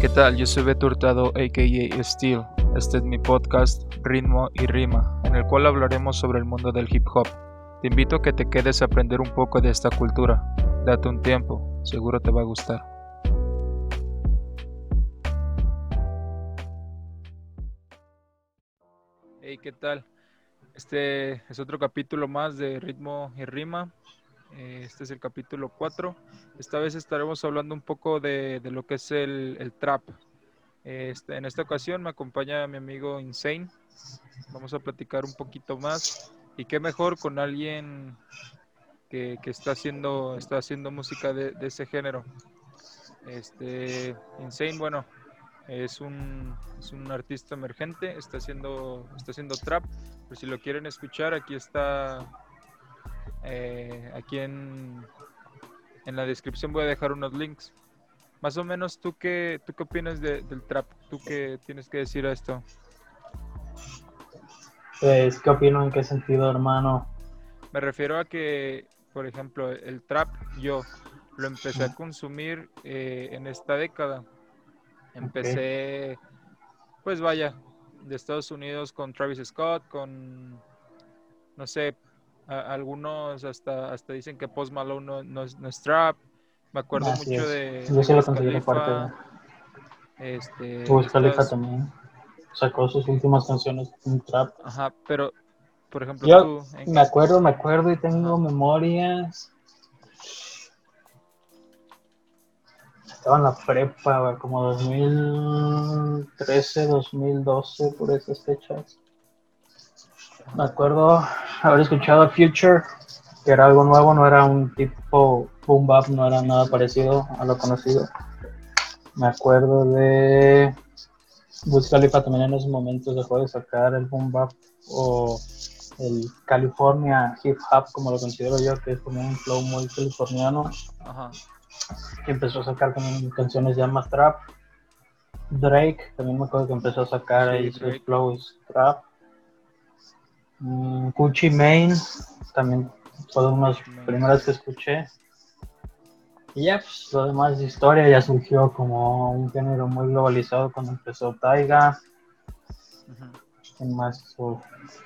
¿Qué tal? Yo soy Beto Hurtado, a.k.a. Steel. Este es mi podcast Ritmo y Rima, en el cual hablaremos sobre el mundo del hip hop. Te invito a que te quedes a aprender un poco de esta cultura. Date un tiempo, seguro te va a gustar. Hey, ¿qué tal? Este es otro capítulo más de Ritmo y Rima. Este es el capítulo 4. Esta vez estaremos hablando un poco de, de lo que es el, el trap. Este, en esta ocasión me acompaña mi amigo Insane. Vamos a platicar un poquito más. Y qué mejor con alguien que, que está, haciendo, está haciendo música de, de ese género. Este, Insane, bueno, es un, es un artista emergente, está haciendo, está haciendo trap. Por si lo quieren escuchar, aquí está eh, aquí en, en la descripción voy a dejar unos links. Más o menos, ¿tú qué, tú qué opinas de- del trap? ¿Tú qué tienes que decir a esto? Pues, ¿qué opino? ¿En qué sentido, hermano? Me refiero a que, por ejemplo, el trap yo lo empecé a consumir eh, en esta década. Empecé, pues vaya, de Estados Unidos con Travis Scott, con, no sé, a- algunos hasta, hasta dicen que Post Malone no, no es, no es trap. Me acuerdo Así mucho es. de, Yo sí lo considero parte este, estas- también sacó sus últimas canciones en trap. Ajá, pero, por ejemplo, Yo tú, ¿en me acuerdo, me acuerdo y tengo memorias. Estaba en la prepa, como 2013, 2012, por esas fechas. Me acuerdo haber escuchado Future, que era algo nuevo, no era un tipo boom bap, no era nada parecido a lo conocido. Me acuerdo de Wiz Khalifa también en esos momentos dejó de sacar el boom bap o el California hip hop, como lo considero yo, que es como un flow muy californiano, Ajá, que empezó a sacar también canciones ya más trap. Drake, también me acuerdo que empezó a sacar Sí, ahí sus flows trap. Mm, Gucci Mane, también fue de unas primeras que escuché. Y ya, pues lo demás de historia ya surgió como un género muy globalizado cuando empezó Taiga, en más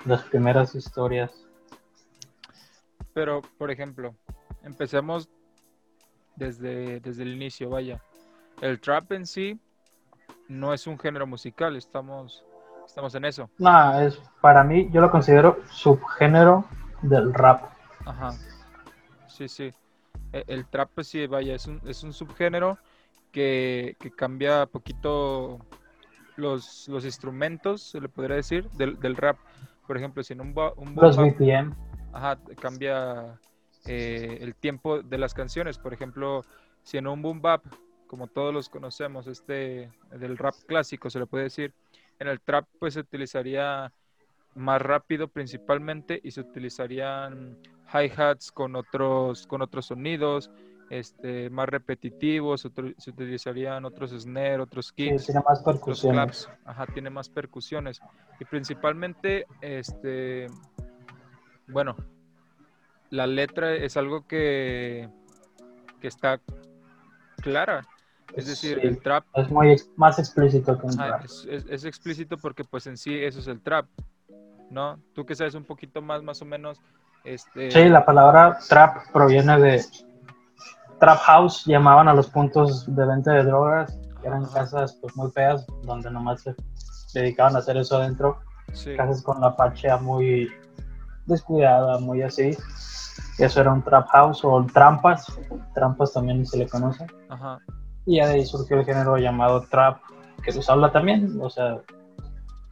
las primeras historias. Pero, por ejemplo, empecemos desde, desde el inicio, vaya. El trap en sí no es un género musical, estamos, estamos en eso. No, es para mí, yo lo considero subgénero del rap. Ajá. Sí, sí. E- El, trap, pues sí, vaya, es un, es un subgénero que, que cambia poquito los, los instrumentos, se le podría decir, del, del rap. Por ejemplo, si en un, un Los boom bap- BPM, Ajá, cambia eh, el tiempo de las canciones. Por ejemplo, si en un boom bap, como todos los conocemos, este del rap clásico se le puede decir, en el trap pues se utilizaría más rápido principalmente y se utilizarían hi-hats con otros con otros sonidos, este más repetitivos, otro- se utilizarían otros snare, otros sí, kicks tiene más percusiones. claps, ajá, tiene más percusiones. Y principalmente, este, bueno, la letra es algo que, que está clara. Es decir, Sí, el trap es muy más explícito que un ajá, rap. es, es- es explícito porque pues en sí eso es el trap, ¿no? Tú que sabes un poquito más, más o menos, este... Sí, la palabra trap proviene de trap house, llamaban a los puntos de venta de drogas, que eran casas pues muy feas, donde nomás se dedicaban a hacer eso adentro, sí, casas con la fachada muy descuidada, muy así. Eso era un trap house o trampas, trampas también se le conoce. ajá, Y ya de ahí surgió el género llamado trap, que se habla también, o sea,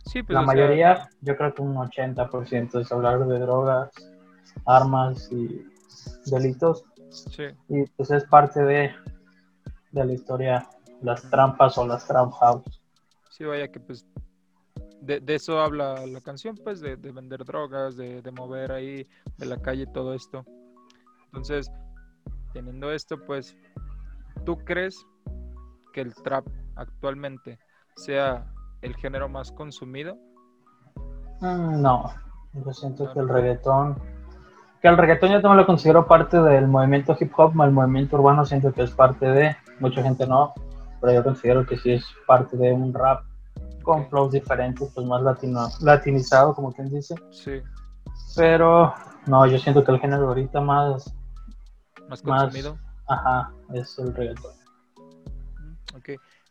sí, pues la o sea, mayoría, yo creo que un 80% es hablar de drogas, armas y delitos. sí, Y pues es parte de, de la historia, las trampas o las trap house. Sí, vaya que pues de, de eso habla la canción, pues de, de vender drogas, de, de mover ahí de la calle todo esto. Entonces, teniendo esto, pues, ¿tú crees que el trap actualmente sea el género más consumido? Mm, No, yo siento No, que el reggaetón, que el reggaetón yo también lo considero parte del movimiento hip hop, el movimiento urbano siento que es parte de, mucha gente no, pero yo considero que sí es parte de un rap con flows diferentes, pues más latino, latinizado, como quien dice. Sí. Pero no, yo siento que el género ahorita más, Más Más- consumido. ajá, es el reggaetón.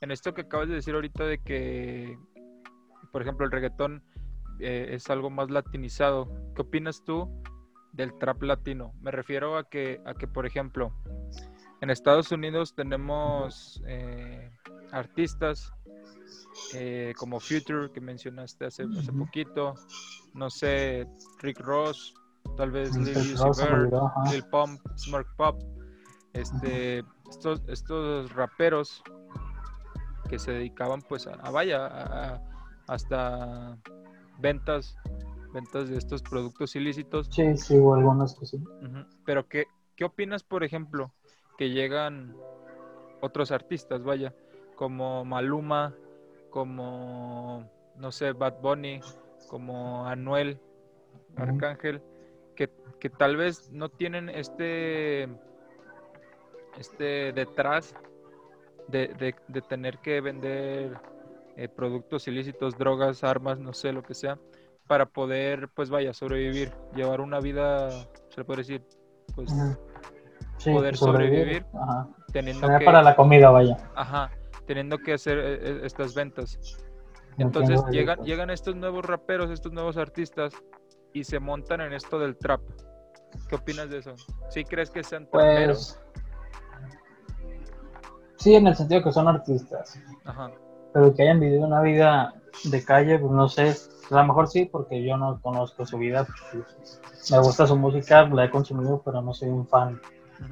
En esto que acabas de decir ahorita de que, por ejemplo, el reggaetón eh, es algo más latinizado, ¿qué opinas tú del trap latino? Me refiero a que, a que por ejemplo, en Estados Unidos tenemos eh, artistas eh, como Future, que mencionaste hace, hace poquito, no sé, Rick Ross, tal vez Lil Uzi. Lil Pump, Smirk Pop, este, estos, estos raperos que se dedicaban pues a, a vaya, a- hasta ventas, ventas de estos productos ilícitos. Sí, sí, hubo algunas que sí. Pero ¿qué, qué opinas, por ejemplo, que llegan otros artistas, vaya, como Maluma, como, no sé, Bad Bunny, como Anuel. Arcángel, que, que tal vez no tienen este, este detrás de, de- de tener que vender eh, productos ilícitos, drogas, armas, no sé, lo que sea, para poder, pues vaya, sobrevivir, llevar una vida, se le puede decir, pues. Sí, Poder pues, sobrevivir. Ajá. teniendo Tener que, para la comida, vaya. ajá, teniendo que hacer eh, eh, estas ventas. No Entonces llegan, delitos. llegan estos nuevos raperos, estos nuevos artistas y se montan en esto del trap. ¿Qué opinas de eso? ¿Sí crees que sean traperos? Pues. Sí, en el sentido que son artistas. Ajá, Pero que hayan vivido una vida de calle, pues no sé. A lo mejor sí, porque yo no conozco su vida. me gusta su música, la he consumido, pero no soy un fan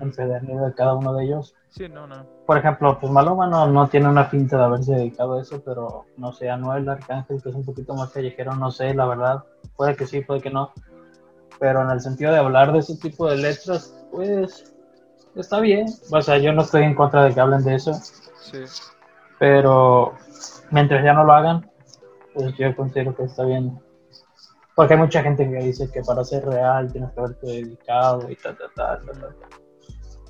empedernido de cada uno de ellos. Sí, no, no. Por ejemplo, pues Maluma no, no tiene una pinta de haberse dedicado a eso, pero no sé, Anuel Arcángel, que es un poquito más callejero, no sé, la verdad. Puede que sí, puede que no. Pero en el sentido de hablar de ese tipo de letras, pues está bien. O sea, yo no estoy en contra de que hablen de eso, Sí, pero mientras ya no lo hagan, pues yo considero que está bien. Porque hay mucha gente que dice que para ser real tienes que haberte dedicado y ta, ta, ta, ta, ta.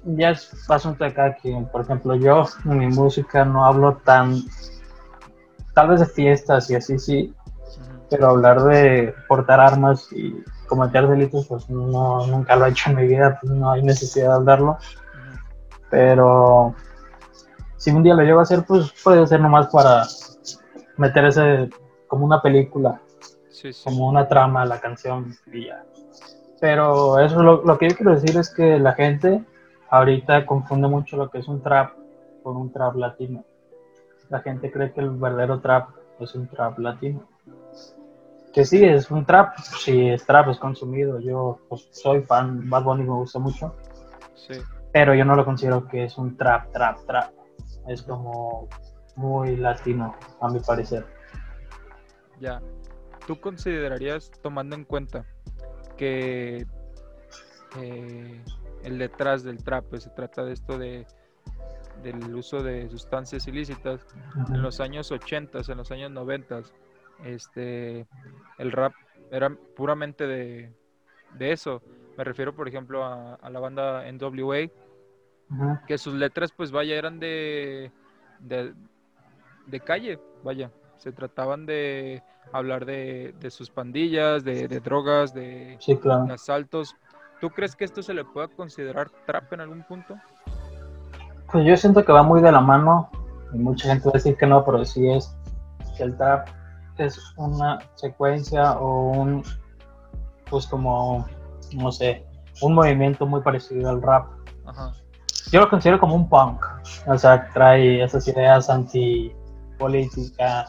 Ya es asunto de cada quien. Por ejemplo, yo en mi música no hablo tan. Tal vez de fiestas y así sí, pero hablar de portar armas y cometer delitos, pues no, nunca lo he hecho en mi vida, pues no hay necesidad de hablarlo. Pero si un día lo llego a hacer, pues puede ser nomás para meter ese como una película, Sí, sí. como una trama a la canción y ya. Pero eso lo, lo que yo quiero decir es que la gente ahorita confunde mucho lo que es un trap con un trap latino. La gente cree que el verdadero trap es un trap latino. Que sí, es un trap, sí, es trap, es consumido. Yo pues, soy fan, Bad Bunny me gusta mucho Sí, pero yo no lo considero que es un trap, trap, trap. Es como muy latino, a mi parecer. ya. ¿Tú considerarías, tomando en cuenta que eh, el detrás del trap pues, se trata de esto de del uso de sustancias ilícitas en los años 80, en los años 90, este, el rap era puramente de, de eso. Me refiero, por ejemplo, a, a la banda NWA, que sus letras, pues vaya, eran de, de, de calle, vaya. Se trataban de hablar de, de sus pandillas, de, de drogas, de Sí, claro. asaltos. ¿Tú crees que esto se le pueda considerar trap en algún punto? Pues yo siento que va muy de la mano, y mucha gente va a decir que no, pero sí es que el trap es una secuencia o un, pues como, no sé, un movimiento muy parecido al rap. Ajá, Yo lo considero como un punk, o sea, trae esas ideas antipolítica,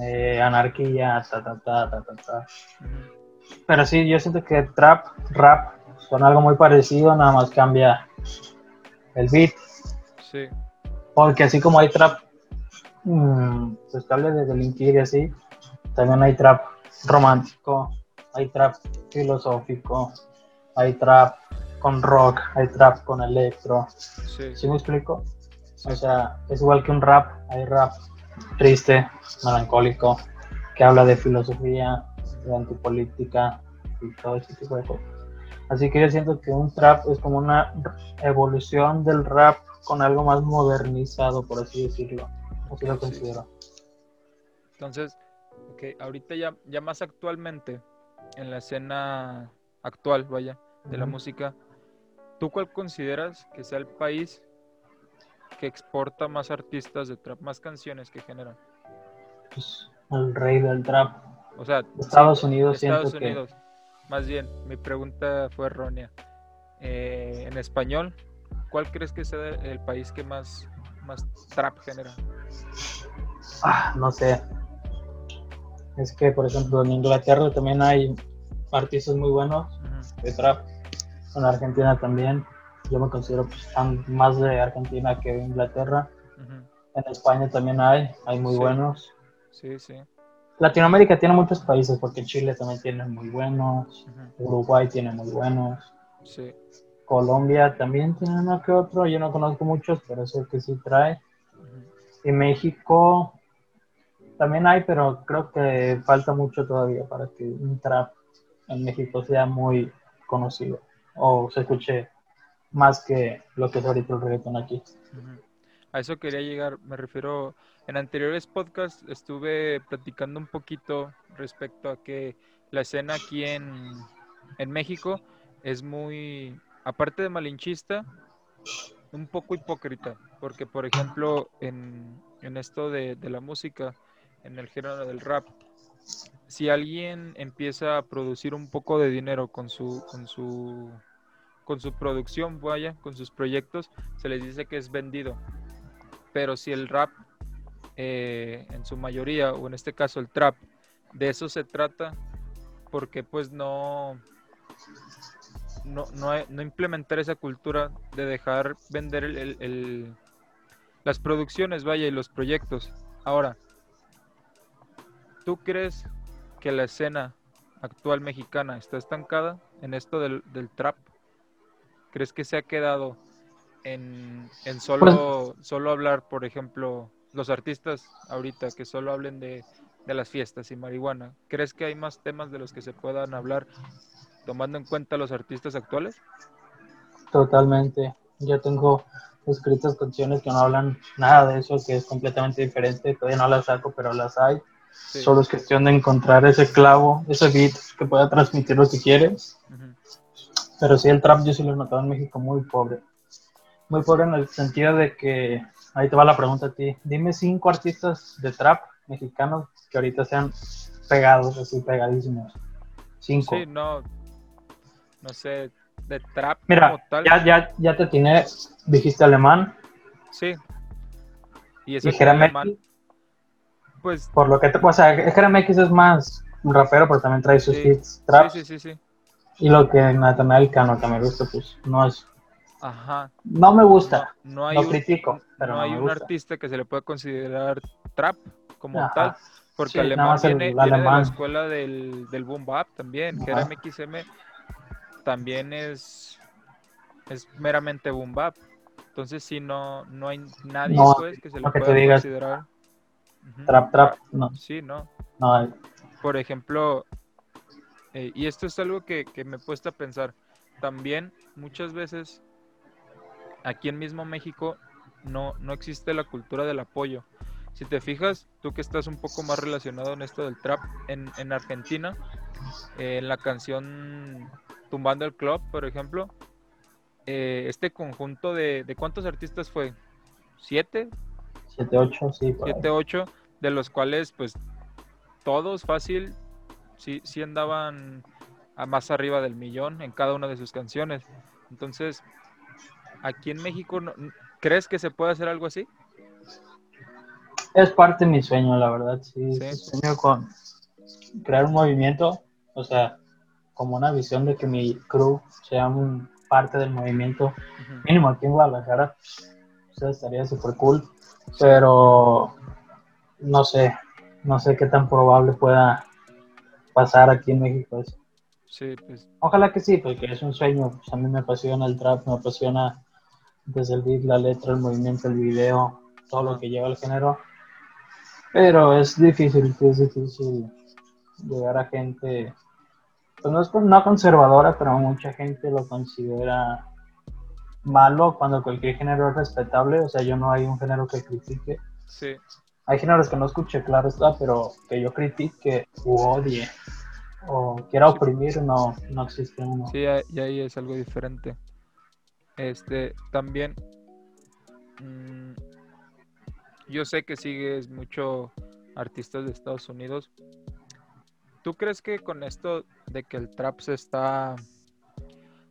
eh, anarquía, ta, ta, ta, ta, ta, ta. Pero sí, yo siento que trap, rap son algo muy parecido, nada más cambia el beat. sí, Porque así como hay trap, pues que hable de delinquir y así, también hay trap romántico, hay trap filosófico, hay trap con rock, hay trap con electro. sí, ¿Sí me explico? sí, O sea, es igual que un rap, hay rap triste, melancólico, que habla de filosofía, de antipolítica y todo ese tipo de cosas. Así que yo siento que un trap es como una evolución del rap con algo más modernizado, por así decirlo. Así lo considero. Entonces, ok, ahorita ya, ya más actualmente, en la escena actual, vaya, de la música, ¿tú cuál consideras que sea el país que exporta más artistas de trap, más canciones que generan? Pues, el rey del trap. O sea, Estados sí, Unidos Estados que- Unidos. Más bien, mi pregunta fue errónea. Eh, en español, ¿cuál crees que sea el país que más, más trap genera? Ah, no sé. Es que, por ejemplo, en Inglaterra también hay artistas muy buenos de trap. En Argentina también. Yo me considero pues, fan más de Argentina que de Inglaterra. En España también hay, hay muy Sí. buenos. Sí, sí. Latinoamérica tiene muchos países, porque Chile también tiene muy buenos. Uruguay tiene muy buenos. Sí. Colombia también tiene uno que otro. Yo no conozco muchos, pero es que sí trae. Y México también hay, pero creo que falta mucho todavía para que un trap en México sea muy conocido o se escuche más que lo que es ahorita el reggaetón aquí. A eso quería llegar, me refiero, en anteriores podcasts estuve platicando un poquito respecto a que la escena aquí en, en México es muy, aparte de malinchista, un poco hipócrita, porque por ejemplo en, en esto de, de la música, en el género del rap, si alguien empieza a producir un poco de dinero con su, con su, con su producción, vaya, con sus proyectos, se les dice que es vendido. Pero si el rap, eh, en su mayoría, o en este caso el trap, de eso se trata, porque pues no, no, no, no implementar esa cultura de dejar vender el- el- el- las producciones, vaya, y los proyectos. Ahora, ¿tú crees que la escena actual mexicana está estancada en esto del, del trap? ¿Crees que se ha quedado en, en solo, solo hablar, por ejemplo, los artistas ahorita que solo hablen de, de las fiestas y marihuana? ¿Crees que hay más temas de los que se puedan hablar tomando en cuenta los artistas actuales? Totalmente. Yo tengo escritas canciones que no hablan nada de eso, que es completamente diferente. Todavía no las saco, pero las hay. Sí. Solo es cuestión de encontrar ese clavo, ese beat que pueda transmitir lo que quieres. Pero sí, el trap yo sí lo he notado en México muy pobre. Muy pobre en el sentido de que, ahí te va la pregunta a ti, dime cinco artistas de trap mexicanos que ahorita sean pegados, así pegadísimos. Cinco. Sí, no, no sé, de trap Mira, como tal. ya, ya, ya te tiene, dijiste alemán, Sí. Y eso Jerem alemán, pues por lo que te pasa, Jerem X es más un rapero, pero también trae sus Sí, hits trap, sí, sí, sí, sí. y lo que Natanael Cano, que me gusta, pues no es, Ajá. no me gusta, No, no hay lo un, critico, pero no no hay un gusta. artista que se le pueda considerar trap como Ajá. tal, porque Sí, alemán el viene, viene de la escuela del, del boom bap también. Jerem XM también es, es meramente boom bap. Entonces, si no, no hay nadie No, pues, que se le pueda digas considerar. Trap, trap, no, Sí, no. no por ejemplo, eh, y esto es algo que, que me he puesto a pensar, también muchas veces aquí en mismo México no, no existe la cultura del apoyo. Si te fijas, tú que estás un poco más relacionado en esto del trap, en, en Argentina, eh, en la canción Tumbando el Club, por ejemplo, eh, este conjunto de, de cuántos artistas fue? ¿Siete? 7, 8, sí, por ahí. 7, 8, de los cuales pues todos fácil sí, sí andaban a más arriba del millón en cada una de sus canciones. Entonces, aquí en México, no- ¿crees que se puede hacer algo así? Es parte de mi sueño, la verdad, sí, Sí. sí, sueño con crear un movimiento, o sea, como una visión de que mi crew sea un parte del movimiento, mínimo aquí en Guadalajara, o sea, estaría súper cool, pero no sé, no sé qué tan probable pueda pasar aquí en México eso. Sí, pues Ojalá que sí, porque es un sueño, pues a mí me apasiona el trap, me apasiona desde el beat, la letra, el movimiento, el video, todo lo que lleva el género, pero es difícil, es difícil llegar a gente, pues no es no conservadora, pero mucha gente lo considera malo cuando cualquier género es respetable. O sea, yo no hay un género que critique. Sí, Hay géneros que no escuche, claro está, pero que yo critique u odie o quiera oprimir, no, no existe uno. sí, y ahí es algo diferente. Este, también, mm, yo sé que sigues mucho artistas de Estados Unidos. ¿Tú crees que con esto de que el trap se está,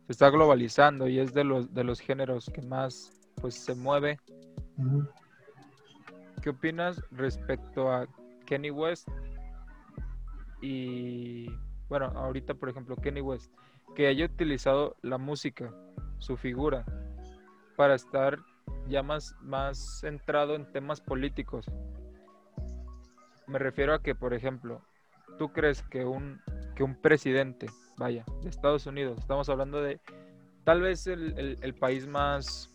se está globalizando y es de los, de los géneros que más pues se mueve? ¿Qué opinas respecto a Kenny West? Y bueno, ahorita por ejemplo Kenny West, que haya utilizado la música, su figura, para estar ya más, más centrado en temas políticos. Me refiero a que, por ejemplo, ¿tú crees que un, que un presidente, vaya, de Estados Unidos, estamos hablando de tal vez el, el- el país más,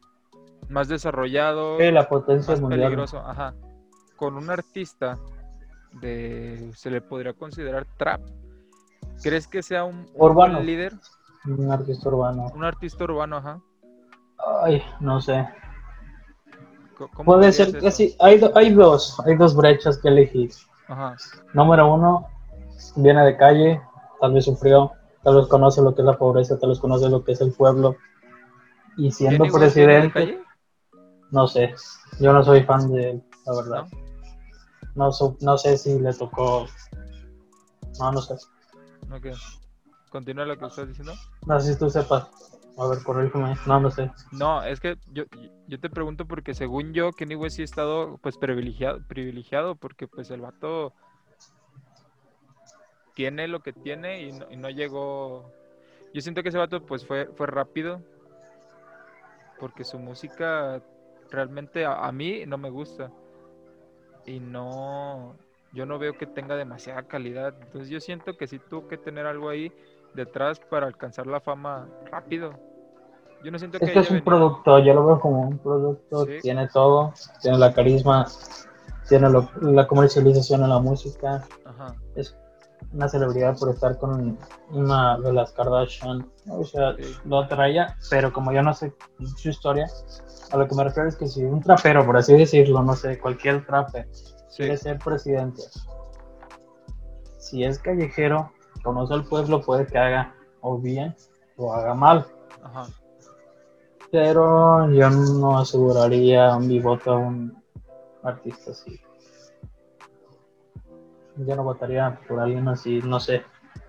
más desarrollado, Sí, la potencia más mundial. peligroso, ajá. Con un artista de se le podría considerar trap. ¿Crees que sea un, Urbano. líder? Un artista urbano. Un artista urbano, ajá. Ay, no sé. Co- ¿Cómo Puede ser que sí. Hay, do- hay dos, hay dos brechas que elegir. Ajá. Número uno, viene de calle, tal vez sufrió, tal vez conoce lo que es la pobreza, tal vez conoce lo que es el pueblo. Y siendo ¿Kenny West viene de presidente, no sé. Yo no soy fan de él, la verdad. ¿No? No, su- no sé si le tocó. No, no sé. Ok. Continúa lo que estás diciendo. No sé si tú sepas. A ver, corrígeme. No, no sé. No, es que yo, yo te pregunto porque según yo, Kenny West sí ha estado pues privilegiado, privilegiado porque pues el vato tiene lo que tiene y no, y no llegó. Yo siento que ese vato pues fue, fue rápido porque su música realmente a, a mí no me gusta y no, yo no veo que tenga demasiada calidad. Entonces yo siento que sí tuvo que tener algo ahí detrás para alcanzar la fama rápido. Yo no siento que Es que es haya un venido- producto, yo lo veo como un producto, Sí. tiene todo, tiene la carisma, tiene lo- la comercialización en la música, Ajá. es una celebridad por estar con una de las Kardashian, o sea, Sí. lo traía, pero como yo no sé su historia, a lo que me refiero es que si un trapero, por así decirlo, no sé, cualquier trape, Sí. quiere ser presidente, si es callejero, conoce al pueblo, puede que haga o bien o haga mal. Ajá. Pero yo no aseguraría mi voto a un artista así. Yo no votaría por alguien así, no sé.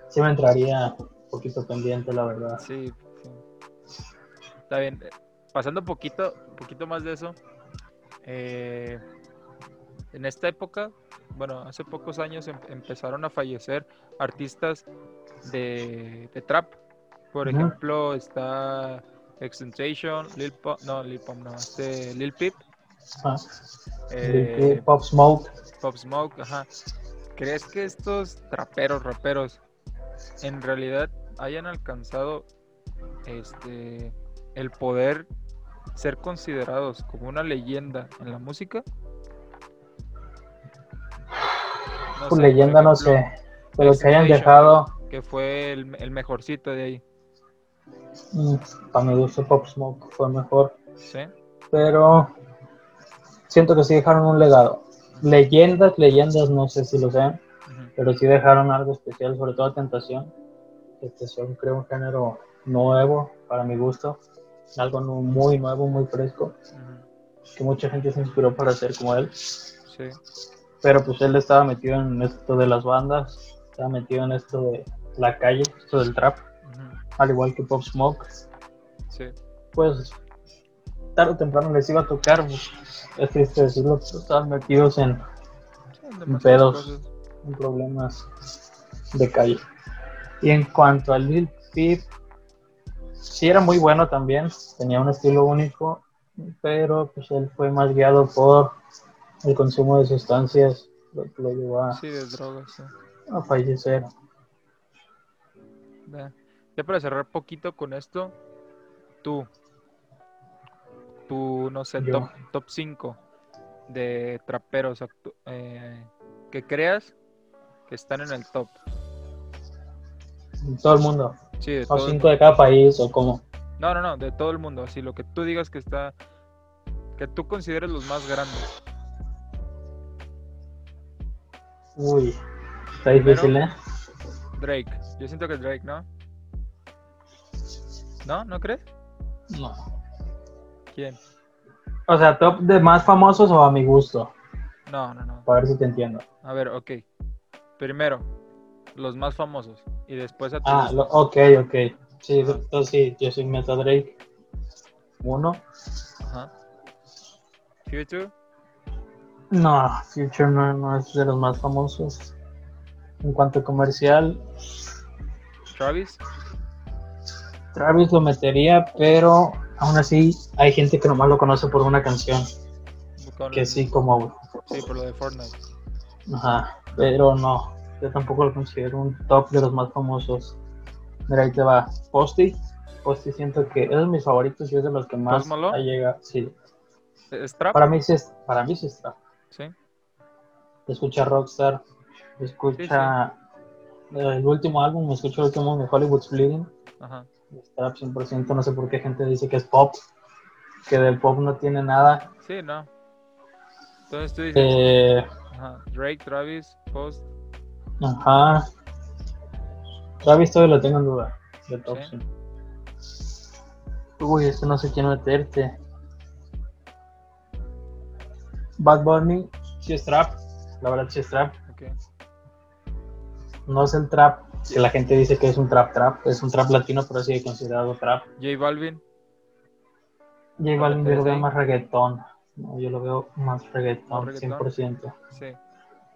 Sí me entraría un poquito pendiente, la verdad. Sí, sí. Está bien. Pasando un poquito, un poquito más de eso. eh, en esta época, bueno, hace pocos años em- empezaron a fallecer artistas de, de trap. Por ejemplo, está Extentation, Lil Pump, no, Lil Pump, no, este, Lil Peep, Ah, eh, Pop Smoke. Pop Smoke, ajá. ¿Crees que estos traperos, raperos, en realidad hayan alcanzado este el poder ser considerados como una leyenda en la música? No Por sé, por leyenda no sé. Pero que hayan dejado, que fue el, el mejorcito de ahí, mm, para mi gusto Pop Smoke fue mejor. ¿sí? Pero siento que sí dejaron un legado. Leyendas, leyendas, no sé si lo sean. Pero sí dejaron algo especial, sobre todo Tentación. Tentación creo un género nuevo para mi gusto, algo muy nuevo, muy fresco, que mucha gente se inspiró para hacer como él, Sí, pero pues él estaba metido en esto de las bandas, estaba metido en esto de la calle, esto del trap, al igual que Pop Smoke, sí, pues tarde o temprano les iba a tocar, es triste decirlo, estaban metidos en, pedos. cosas. en problemas de calle. Y en cuanto al Lil Peep, sí era muy bueno también, tenía un estilo único, pero pues él fue más guiado por el consumo de sustancias, lo que lo llevó a, Sí, de drogas, sí. a fallecer. Ya. Ya para cerrar poquito con esto, tú, tú, no sé, Yo. top, top 5 de traperos eh, que creas que están en el top. Todo el mundo, Sí, de o todo el cinco de cada país, o como. No, no, no, de todo el mundo. Así lo que tú digas que está. Que tú consideres los más grandes. Uy, está difícil, ¿eh? Drake. Yo siento que Drake, ¿no? ¿No? ¿No crees? No. ¿Quién? O sea, top de más famosos o a mi gusto. No, no, no. Para ver si te entiendo. A ver, ok. Primero, los más famosos. Y después a tu Ah, lo- ok, ok. Sí, entonces sí, yo soy Meta Drake. Uno. Ajá. Future. No, Future no, no es de los más famosos. En cuanto a comercial, Travis. Travis lo metería, pero aún así hay gente que nomás lo conoce por una canción. Que sí, como. Sí, por lo de Fortnite. Ajá, pero no. Yo tampoco lo considero un top de los más famosos. Mira, ahí te va. Posty. Posty siento que es de mis favoritos y es de los que más ha llegado. Sí, ¿Strap? para mí sí es, para mí sí está. Sí. Escucha Rockstar, escucha el último álbum, escucha el último de Hollywood's Bleeding. Ajá. Está 100%, no sé por qué gente dice que es pop, que del pop no tiene nada. Sí, no. Entonces tú dices. Eh, Ajá. Drake, Travis, Post. ajá. Travis todavía lo tengo en duda. De top, Sí. sí. Uy, este no sé quién meterte. Bad Bunny, sí es trap. La verdad sí es trap. No es el trap que la gente dice que es un trap trap. Es un trap latino, pero sigue considerado trap. J Balvin. J Balvin yo lo veo Sí. más reggaetón. No, yo lo veo más reggaetón, ¿Más reggaetón? 100%. Sí.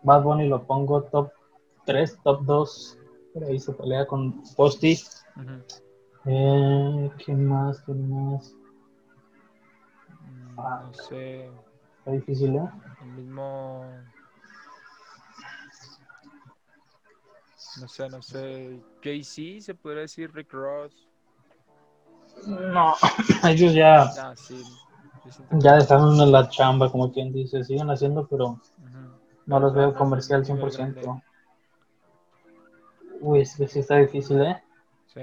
Bad Bunny lo pongo top 3, top 2. Por ahí se pelea con Posty. Ujú. Eh, ¿Quién más? ¿Quién más? Mm, Ah. No sé. Está difícil, ¿eh? El mismo. No sé, no sé. Jay-Z, se podría decir Rick Ross. No, ellos ya, Ah, sí. Ya dejaron en la chamba, como quien dice. Siguen haciendo, pero no los veo comercial nivel 100%. grande. Uy, es que sí está difícil, ¿eh? Sí.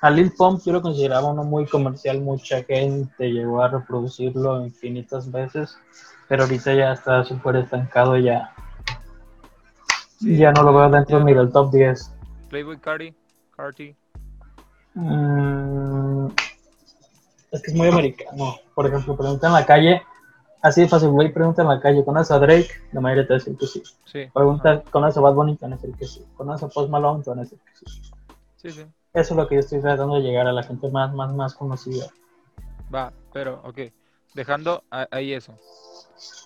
A Lil Pump yo lo consideraba uno muy comercial, mucha gente llegó a reproducirlo infinitas veces, pero ahorita ya está súper estancado, ya, Sí, ya no lo veo dentro ni del top 10. Playboy Cardi. Carti. Mm, es que es muy americano. Por ejemplo, pregunta en la calle, así de fácil, güey, pregunta en la calle, ¿conoces a Drake? La mayoría te va a decir que sí. Sí. Pregunta. ¿conoces a Bad Bunny? Te van a decir que sí. ¿Conoces a Post Malone? Te van a decir que sí. Sí, sí. Eso es lo que yo estoy tratando de llegar a la gente más, más, más conocida. Va, pero, ok. Dejando ahí eso.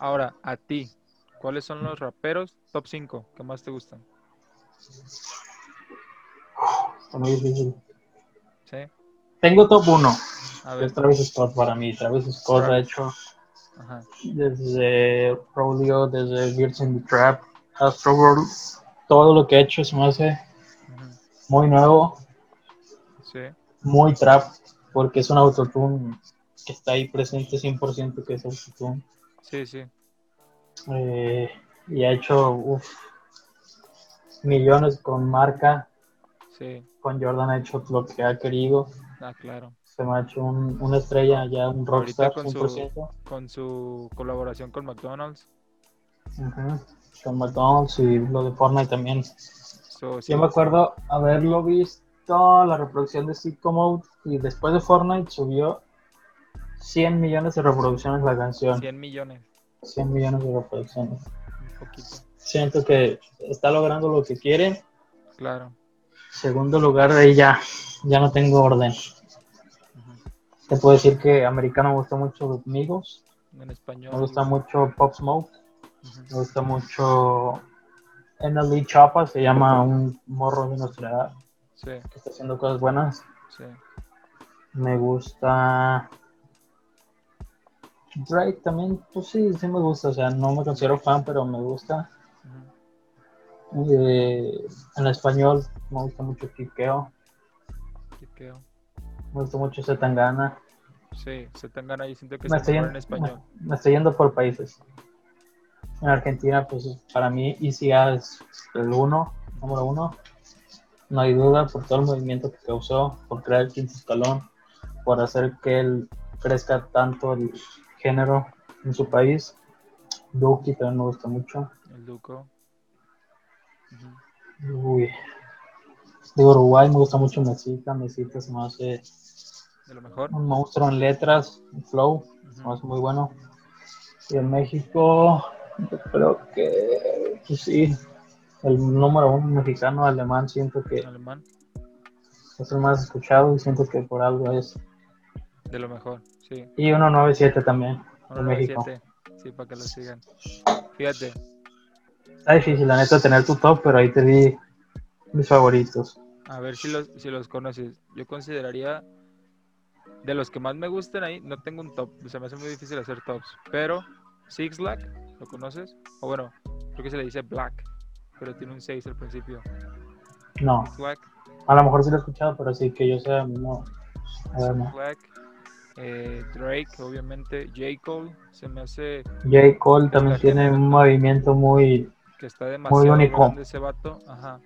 Ahora, a ti. ¿Cuáles son los raperos top 5 que más te gustan? Está muy difícil. Sí. Tengo top 1. A Es ver. Travis Scott para mí. Travis Scott ha hecho Ajá. desde Rodeo, desde Birds in the Trap, Astro World, todo lo que ha hecho se me hace muy nuevo, Sí. muy trap, porque es un autotune que está ahí presente 100% que es autotune. Sí, sí. Eh, y ha hecho uf, millones con marca, Sí. con Jordan ha hecho lo que ha querido, Ah, claro. se me ha hecho un- una estrella ya, un rockstar con su- 100%. Con su colaboración con McDonald's. Con McDonald's y lo de Fortnite también. So, sí, Yo me acuerdo haberlo visto, la reproducción de Sicko Mode, y después de Fortnite subió 100 millones de reproducciones la canción. 100 millones. 100 millones de reproducciones. Un poquito. Siento que está logrando lo que quiere. Claro. Segundo lugar, de ahí ya, ya no tengo orden. Te puedo decir que americano me gusta mucho Migos, En español. me gusta mucho Pop Smoke, me gusta mucho NLE Chapa, se llama un morro de nuestra edad Sí, que está haciendo cosas buenas. sí. Me gusta. Drake también, pues sí, sí me gusta. O sea, no me considero fan, pero me gusta. Eh, en español me gusta mucho Kikeo. Kikeo. Me gusta mucho Zetangana. Sí, se tengan ahí. Siento que Me se en me, español. me estoy yendo por países. En Argentina, pues para mí ECA es el uno, número uno. no hay duda, por todo el movimiento que causó, por crear el quinto escalón, por hacer que él crezca tanto el género en su país. Duki también me gusta mucho. El Duco. Uy. De Uruguay me gusta mucho Mesita. Mesita se me hace De lo mejor. un monstruo en letras, en flow. Se me hace muy bueno. Y en México, yo creo que pues sí. El número uno mexicano alemán siento que Alemán. es el más escuchado y siento que por algo es. De lo mejor, sí. Y 197 también, de 197. México. Sí, para que lo sigan. Fíjate, Está difícil, la neta, tener tu top, pero ahí te di mis favoritos. a ver si los, si los conoces. Yo consideraría de los que más me gustan ahí, no tengo un top. Se me hace muy difícil hacer tops. Pero Six Black, ¿lo conoces? O bueno, creo que se le dice Black, pero tiene un 6 al principio. No, Six Black, a lo mejor sí lo he escuchado, pero sí que yo sea mismo. A ver, no. Black, eh, Drake, obviamente, J. Cole, se me hace J. Cole también tiene un movimiento muy. que está demasiado único. grande ese vato. Ajá.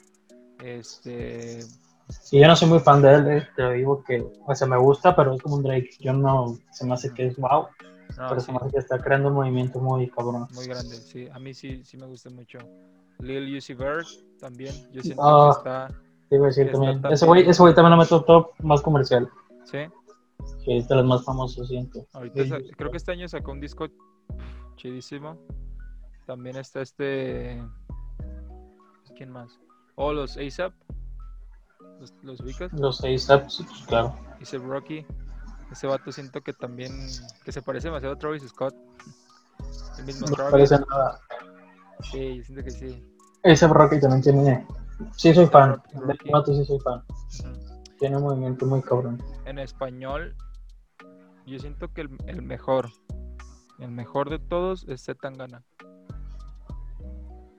Este, Y yo no soy muy fan de él, eh, te digo que, o sea, me gusta, pero es como un Drake. Yo no, se me hace que es wow, no, pero sí, se me hace que está creando un movimiento muy cabrón. muy grande, sí. A mí sí, sí me gusta mucho. Lil Uzi Vert también. Yo siento Ah. que está, Te iba a decir también. Ese güey, ese güey también lo meto top más comercial, sí. Que es de los más famosos, siento. Ahorita Sí, sí, sí. creo que este año sacó un disco chidísimo. También está este. ¿Quién más? Oh, los ASAP. Los, los ubicas. Los seis apps, pues claro. Dice Rocky. Ese vato siento que también. Que se parece demasiado a Travis Scott. El mismo No me Travis. parece nada. Sí, yo siento que sí. Ese Rocky también tiene. Sí, soy fan. Rocky, De Rocky. Vato sí soy fan. Ujú. Tiene un movimiento muy cabrón. En español, yo siento que el, el mejor. El mejor de todos es Zetangana.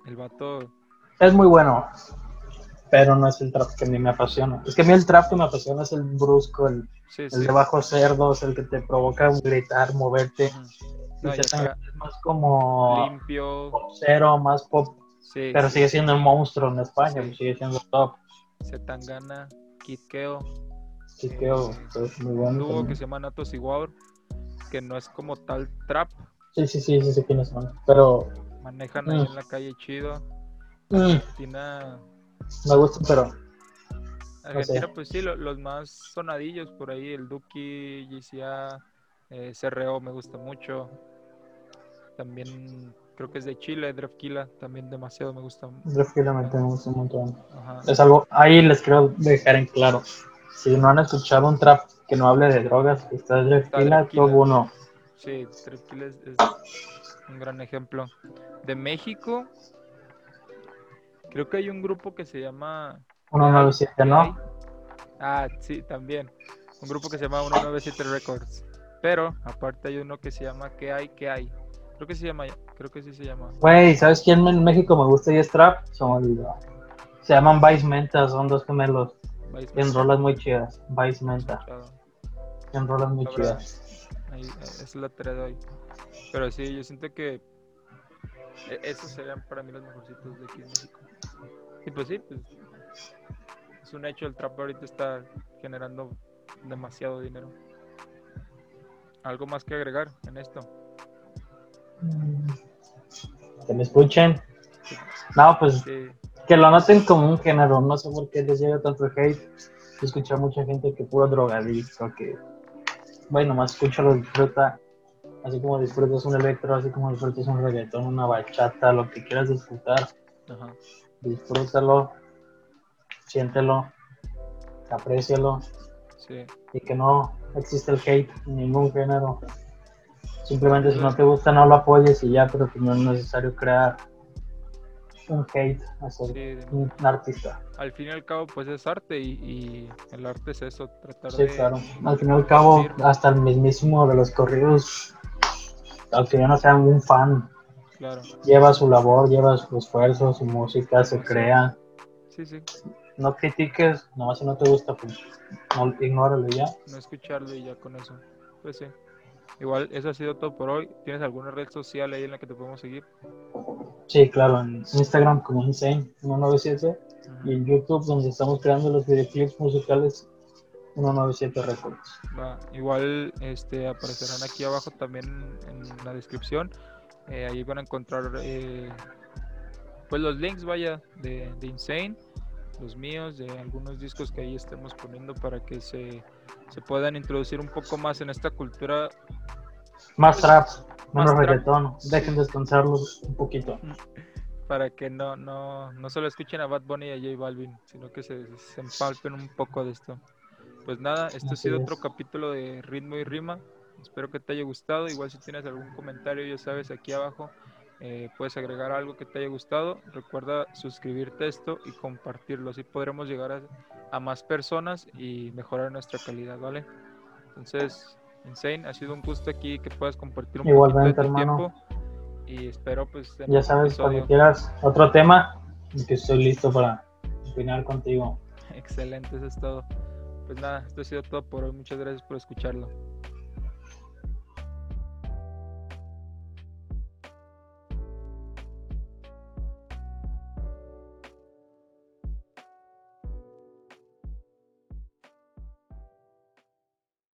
El vato. Es muy bueno, pero no es el trap que a mí me apasiona. Es que a mí el trap que me apasiona es el brusco, el, Sí, el sí. de bajos cerdos, el que te provoca gritar, moverte. Y No, acá, es más como limpio. cero, más pop, Sí, pero sigue siendo un monstruo en España, sigue siendo top. Zetangana, Kid Keo, Así que oh, es muy un bueno. dúo también. que se llama Natos Igual, que no es como tal trap, Sí, sí, sí, sí, sé quiénes son. Pero manejan ahí Mm. en la calle chido. mm, Argentina, me gusta, pero Argentina pues sí, lo- los más sonadillos por ahí, el Duki, GCA, eh, CRO me gusta mucho. También creo que es de Chile, Drefkila, también demasiado me gusta. definitivamente me gusta un montón. Ajá. Es algo, ahí les quiero dejar en claro. Si no han escuchado un trap que no hable de drogas, está Drefkila. top uno. Sí, Drefkila es, es un gran ejemplo. De México, creo que hay un grupo que se llama 197, ¿Qué hay? ¿no? Ah, sí, también. Un grupo que se llama 197 Records. Pero aparte hay uno que se llama ¿Qué hay? ¿Qué hay? Creo que se llama, creo que sí se llama. Güey, ¿sabes quién en México me gusta y es trap? Se me olvidó. Se llaman Vice Menta, son dos gemelos. Versa. rolas muy chidas. Vice Menta, tienen rolas muy chidas. Ahí, es la tarea de hoy. Pero sí, yo siento que e- esos serían para mí los mejorcitos de aquí en México. Y pues sí, pues es un hecho, el trap ahorita está generando demasiado dinero. ¿Algo más que agregar en esto? Que me escuchen. No, pues Sí, que lo noten como un género. No sé por qué les llega tanto hate. Yo escuché a mucha gente que puro drogadicto, que, bueno, más escúchalo, disfruta. Así como disfrutas un electro, así como disfrutas un reggaetón, una bachata, lo que quieras disfrutar, ajá. disfrútalo, siéntelo, aprécialo Sí, y que no existe el hate en ningún género. Simplemente si no te gusta no lo apoyes y ya, pero que no es necesario crear un hate hacia sí, un artista. al fin y al cabo pues es arte y, y el arte es eso, tratar Sí, de... claro. Al fin y al cabo, hasta el mismísimo de los corridos, aunque yo no sea un fan, Claro, lleva su labor, lleva su esfuerzo, su música, se crea. sí, sí, No critiques, nomás si no te gusta, pues no ignóralo ya. no escucharlo y ya con eso. Pues sí. Igual eso ha sido todo por hoy. ¿Tienes alguna red social ahí en la que te podemos seguir? Sí, claro, en Instagram como Insane197 y en YouTube donde estamos creando los videoclips musicales 197 Records. Va, igual este, aparecerán aquí abajo también en la descripción. Eh, ahí van a encontrar eh, pues los links, vaya, de, de, Insane, los míos, de algunos discos que ahí estemos poniendo para que se, se puedan introducir un poco más en esta cultura. Más trap, menos reggaetón, dejen descansarlos un poquito. Para que no, no, no solo escuchen a Bad Bunny y a J Balvin, sino que se, se empalpen un poco de esto. Pues nada, este ha sido otro capítulo de Ritmo y Rima. Espero que te haya gustado. Igual si tienes algún comentario, ya sabes, aquí abajo eh, puedes agregar algo que te haya gustado. Recuerda suscribirte a esto y compartirlo. Así podremos llegar a, más personas y mejorar nuestra calidad, ¿vale? Entonces, Insane, ha sido un gusto aquí que puedas compartir un Igualmente, poquito de tu tiempo. Y espero, pues. Ya sabes, cuando quieras otro tema, que estoy listo para opinar contigo. Excelente, eso es todo. Pues nada, esto ha sido todo por hoy. Muchas gracias por escucharlo.